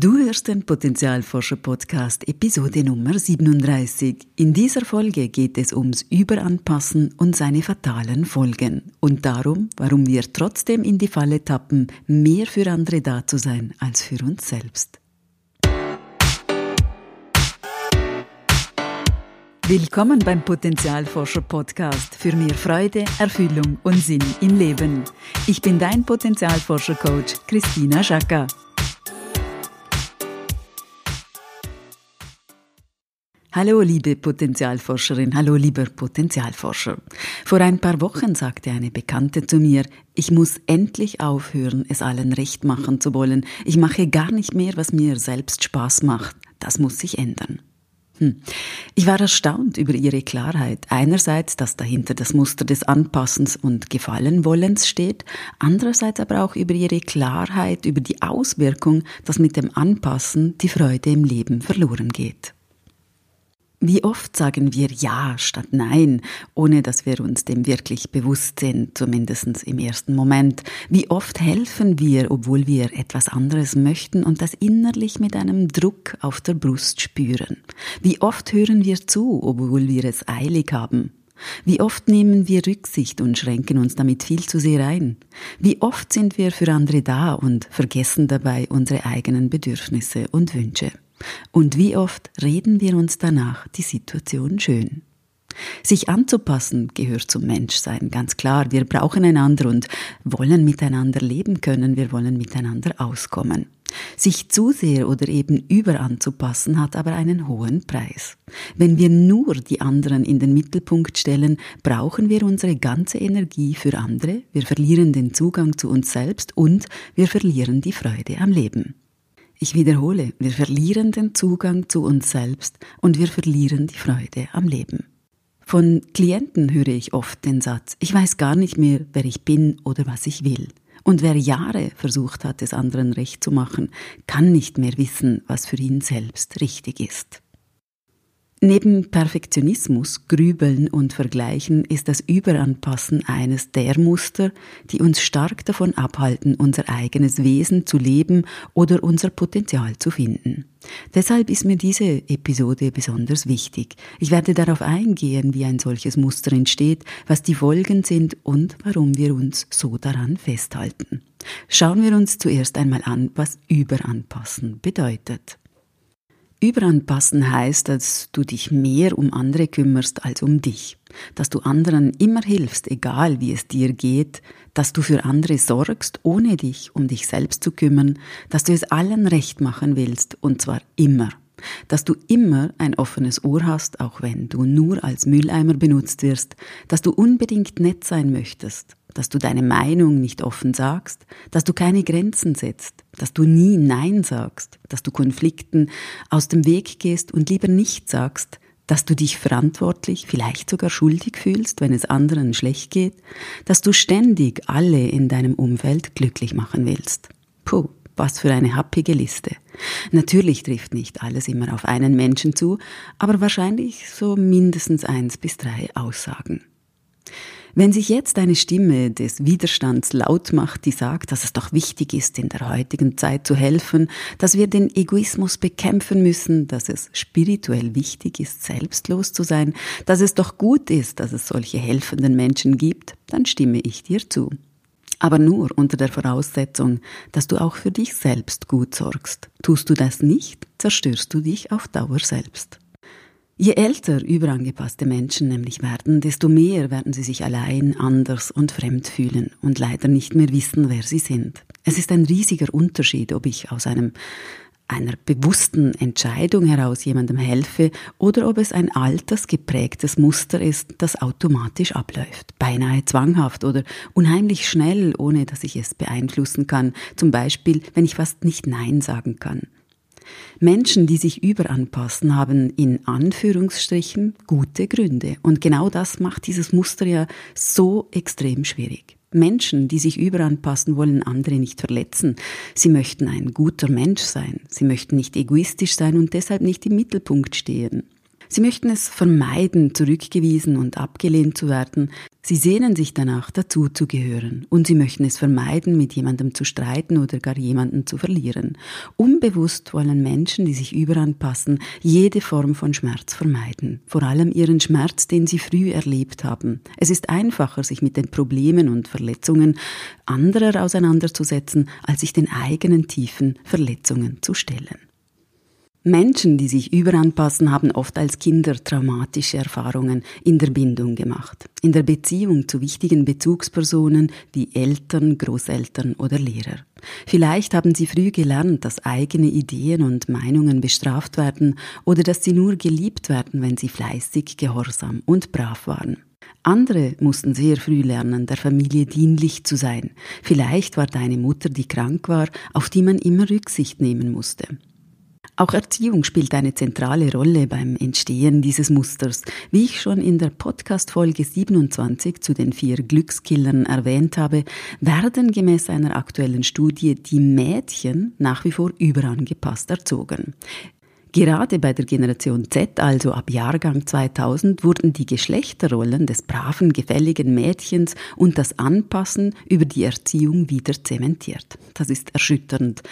Du hörst den Potenzialforscher Podcast Episode Nummer 37. In dieser Folge geht es ums Überanpassen und seine fatalen Folgen und darum, warum wir trotzdem in die Falle tappen, mehr für andere da zu sein als für uns selbst. Willkommen beim Potenzialforscher Podcast für mehr Freude, Erfüllung und Sinn im Leben. Ich bin dein Potenzialforscher Coach Christina Schacker. Hallo liebe Potenzialforscherin, hallo lieber Potenzialforscher. Vor ein paar Wochen sagte eine Bekannte zu mir, ich muss endlich aufhören, es allen recht machen zu wollen. Ich mache gar nicht mehr, was mir selbst Spaß macht. Das muss sich ändern. Hm. Ich war erstaunt über ihre Klarheit. Einerseits, dass dahinter das Muster des Anpassens und Gefallenwollens steht, andererseits aber auch über ihre Klarheit über die Auswirkung, dass mit dem Anpassen die Freude im Leben verloren geht. Wie oft sagen wir Ja statt Nein, ohne dass wir uns dem wirklich bewusst sind, zumindest im ersten Moment. Wie oft helfen wir, obwohl wir etwas anderes möchten und das innerlich mit einem Druck auf der Brust spüren. Wie oft hören wir zu, obwohl wir es eilig haben. Wie oft nehmen wir Rücksicht und schränken uns damit viel zu sehr ein? Wie oft sind wir für andere da und vergessen dabei unsere eigenen Bedürfnisse und Wünsche? Und wie oft reden wir uns danach die Situation schön? Sich anzupassen gehört zum Menschsein, ganz klar. Wir brauchen einander und wollen miteinander leben können, wir wollen miteinander auskommen. Sich zu sehr oder eben überanzupassen hat aber einen hohen Preis. Wenn wir nur die anderen in den Mittelpunkt stellen, brauchen wir unsere ganze Energie für andere, wir verlieren den Zugang zu uns selbst und wir verlieren die Freude am Leben. Ich wiederhole, wir verlieren den Zugang zu uns selbst und wir verlieren die Freude am Leben. Von Klienten höre ich oft den Satz, ich weiß gar nicht mehr, wer ich bin oder was ich will. Und wer Jahre versucht hat, es anderen recht zu machen, kann nicht mehr wissen, was für ihn selbst richtig ist. Neben Perfektionismus, Grübeln und Vergleichen ist das Überanpassen eines der Muster, die uns stark davon abhalten, unser eigenes Wesen zu leben oder unser Potenzial zu finden. Deshalb ist mir diese Episode besonders wichtig. Ich werde darauf eingehen, wie ein solches Muster entsteht, was die Folgen sind und warum wir uns so daran festhalten. Schauen wir uns zuerst einmal an, was Überanpassen bedeutet. Überanpassen heißt, dass du dich mehr um andere kümmerst als um dich, dass du anderen immer hilfst, egal wie es dir geht, dass du für andere sorgst, ohne dich um dich selbst zu kümmern, dass du es allen recht machen willst, und zwar immer, dass du immer ein offenes Ohr hast, auch wenn du nur als Mülleimer benutzt wirst, dass du unbedingt nett sein möchtest, dass du deine Meinung nicht offen sagst, dass du keine Grenzen setzt, dass du nie Nein sagst, dass du Konflikten aus dem Weg gehst und lieber nicht sagst, dass du dich verantwortlich, vielleicht sogar schuldig fühlst, wenn es anderen schlecht geht, dass du ständig alle in deinem Umfeld glücklich machen willst. Puh, was für eine happige Liste. Natürlich trifft nicht alles immer auf einen Menschen zu, aber wahrscheinlich so mindestens eins bis drei Aussagen. Wenn sich jetzt eine Stimme des Widerstands laut macht, die sagt, dass es doch wichtig ist, in der heutigen Zeit zu helfen, dass wir den Egoismus bekämpfen müssen, dass es spirituell wichtig ist, selbstlos zu sein, dass es doch gut ist, dass es solche helfenden Menschen gibt, dann stimme ich dir zu. Aber nur unter der Voraussetzung, dass du auch für dich selbst gut sorgst. Tust du das nicht, zerstörst du dich auf Dauer selbst. Je älter überangepasste Menschen nämlich werden, desto mehr werden sie sich allein, anders und fremd fühlen und leider nicht mehr wissen, wer sie sind. Es ist ein riesiger Unterschied, ob ich aus einem einer bewussten Entscheidung heraus jemandem helfe oder ob es ein altersgeprägtes Muster ist, das automatisch abläuft, beinahe zwanghaft oder unheimlich schnell, ohne dass ich es beeinflussen kann, zum Beispiel wenn ich fast nicht Nein sagen kann. Menschen, die sich überanpassen, haben in Anführungsstrichen gute Gründe. Und genau das macht dieses Muster ja so extrem schwierig. Menschen, die sich überanpassen, wollen andere nicht verletzen. Sie möchten ein guter Mensch sein. Sie möchten nicht egoistisch sein und deshalb nicht im Mittelpunkt stehen. Sie möchten es vermeiden, zurückgewiesen und abgelehnt zu werden. Sie sehnen sich danach, dazuzugehören. Und sie möchten es vermeiden, mit jemandem zu streiten oder gar jemanden zu verlieren. Unbewusst wollen Menschen, die sich überanpassen, jede Form von Schmerz vermeiden. Vor allem ihren Schmerz, den sie früh erlebt haben. Es ist einfacher, sich mit den Problemen und Verletzungen anderer auseinanderzusetzen, als sich den eigenen tiefen Verletzungen zu stellen. Menschen, die sich überanpassen, haben oft als Kinder traumatische Erfahrungen in der Bindung gemacht, in der Beziehung zu wichtigen Bezugspersonen wie Eltern, Großeltern oder Lehrer. Vielleicht haben sie früh gelernt, dass eigene Ideen und Meinungen bestraft werden oder dass sie nur geliebt werden, wenn sie fleißig, gehorsam und brav waren. Andere mussten sehr früh lernen, der Familie dienlich zu sein. Vielleicht war deine Mutter, die krank war, auf die man immer Rücksicht nehmen musste. Auch Erziehung spielt eine zentrale Rolle beim Entstehen dieses Musters. Wie ich schon in der Podcast-Folge 27 zu den vier Glückskillern erwähnt habe, werden gemäß einer aktuellen Studie die Mädchen nach wie vor überangepasst erzogen. Gerade bei der Generation Z, also ab Jahrgang 2000, wurden die Geschlechterrollen des braven, gefälligen Mädchens und das Anpassen über die Erziehung wieder zementiert. Das ist erschütternd.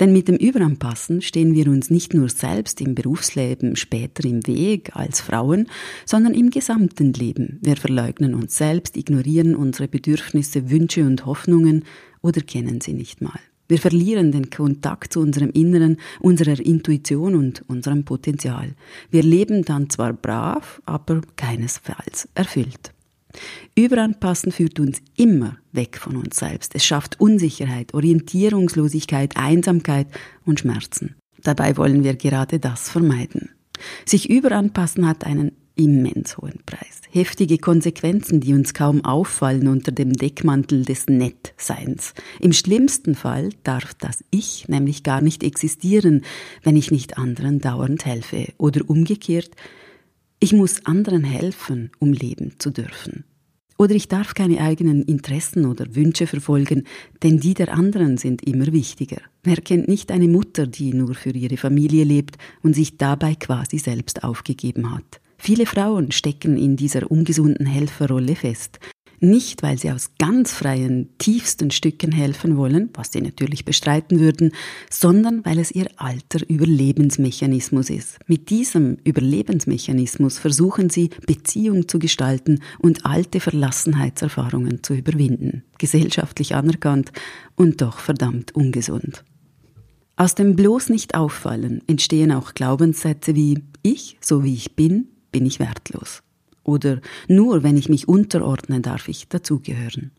Denn mit dem Überanpassen stehen wir uns nicht nur selbst im Berufsleben später im Weg als Frauen, sondern im gesamten Leben. Wir verleugnen uns selbst, ignorieren unsere Bedürfnisse, Wünsche und Hoffnungen oder kennen sie nicht mal. Wir verlieren den Kontakt zu unserem Inneren, unserer Intuition und unserem Potenzial. Wir leben dann zwar brav, aber keinesfalls erfüllt. Überanpassen führt uns immer weg von uns selbst. Es schafft Unsicherheit, Orientierungslosigkeit, Einsamkeit und Schmerzen. Dabei wollen wir gerade das vermeiden. Sich überanpassen hat einen immens hohen Preis. Heftige Konsequenzen, die uns kaum auffallen unter dem Deckmantel des Nettseins. Im schlimmsten Fall darf das Ich nämlich gar nicht existieren, wenn ich nicht anderen dauernd helfe. Oder umgekehrt, ich muss anderen helfen, um leben zu dürfen. Oder ich darf keine eigenen Interessen oder Wünsche verfolgen, denn die der anderen sind immer wichtiger. Wer kennt nicht eine Mutter, die nur für ihre Familie lebt und sich dabei quasi selbst aufgegeben hat? Viele Frauen stecken in dieser ungesunden Helferrolle fest. Nicht, weil sie aus ganz freien, tiefsten Stücken helfen wollen, was sie natürlich bestreiten würden, sondern weil es ihr alter Überlebensmechanismus ist. Mit diesem Überlebensmechanismus versuchen sie, Beziehung zu gestalten und alte Verlassenheitserfahrungen zu überwinden. Gesellschaftlich anerkannt und doch verdammt ungesund. Aus dem bloß nicht auffallen entstehen auch Glaubenssätze wie ich, so wie ich bin, bin ich wertlos. Oder nur wenn ich mich unterordne, darf ich dazugehören.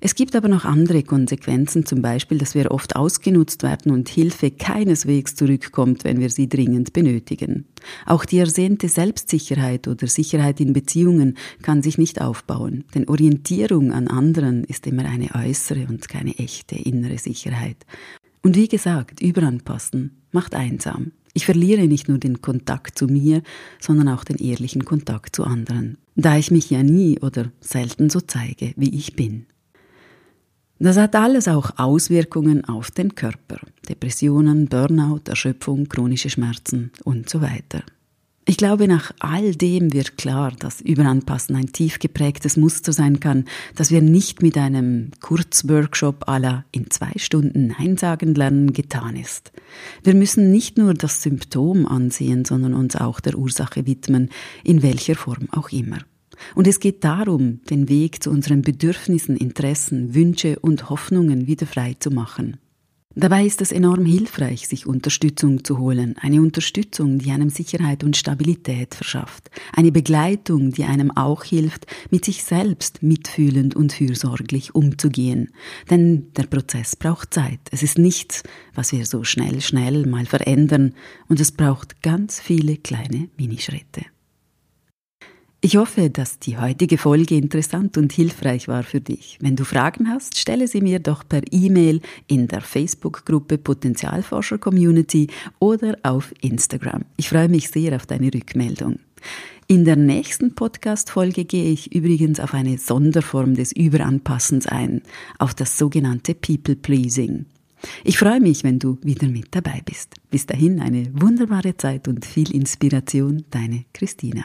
Es gibt aber noch andere Konsequenzen, zum Beispiel, dass wir oft ausgenutzt werden und Hilfe keineswegs zurückkommt, wenn wir sie dringend benötigen. Auch die ersehnte Selbstsicherheit oder Sicherheit in Beziehungen kann sich nicht aufbauen, denn Orientierung an anderen ist immer eine äußere und keine echte innere Sicherheit. Und wie gesagt, überanpassen macht einsam. Ich verliere nicht nur den Kontakt zu mir, sondern auch den ehrlichen Kontakt zu anderen, da ich mich ja nie oder selten so zeige, wie ich bin. Das hat alles auch Auswirkungen auf den Körper. Depressionen, Burnout, Erschöpfung, chronische Schmerzen und so weiter. Ich glaube, nach all dem wird klar, dass Überanpassen ein tief geprägtes Muster sein kann, das wir nicht mit einem Kurzworkshop la in zwei Stunden Nein sagen lernen getan ist. Wir müssen nicht nur das Symptom ansehen, sondern uns auch der Ursache widmen, in welcher Form auch immer. Und es geht darum, den Weg zu unseren Bedürfnissen, Interessen, Wünsche und Hoffnungen wieder frei zu machen. Dabei ist es enorm hilfreich, sich Unterstützung zu holen. Eine Unterstützung, die einem Sicherheit und Stabilität verschafft. Eine Begleitung, die einem auch hilft, mit sich selbst mitfühlend und fürsorglich umzugehen. Denn der Prozess braucht Zeit. Es ist nichts, was wir so schnell, schnell mal verändern. Und es braucht ganz viele kleine Minischritte. Ich hoffe, dass die heutige Folge interessant und hilfreich war für dich. Wenn du Fragen hast, stelle sie mir doch per E-Mail in der Facebook-Gruppe Potenzialforscher Community oder auf Instagram. Ich freue mich sehr auf deine Rückmeldung. In der nächsten Podcast-Folge gehe ich übrigens auf eine Sonderform des Überanpassens ein, auf das sogenannte People-Pleasing. Ich freue mich, wenn du wieder mit dabei bist. Bis dahin eine wunderbare Zeit und viel Inspiration, deine Christina.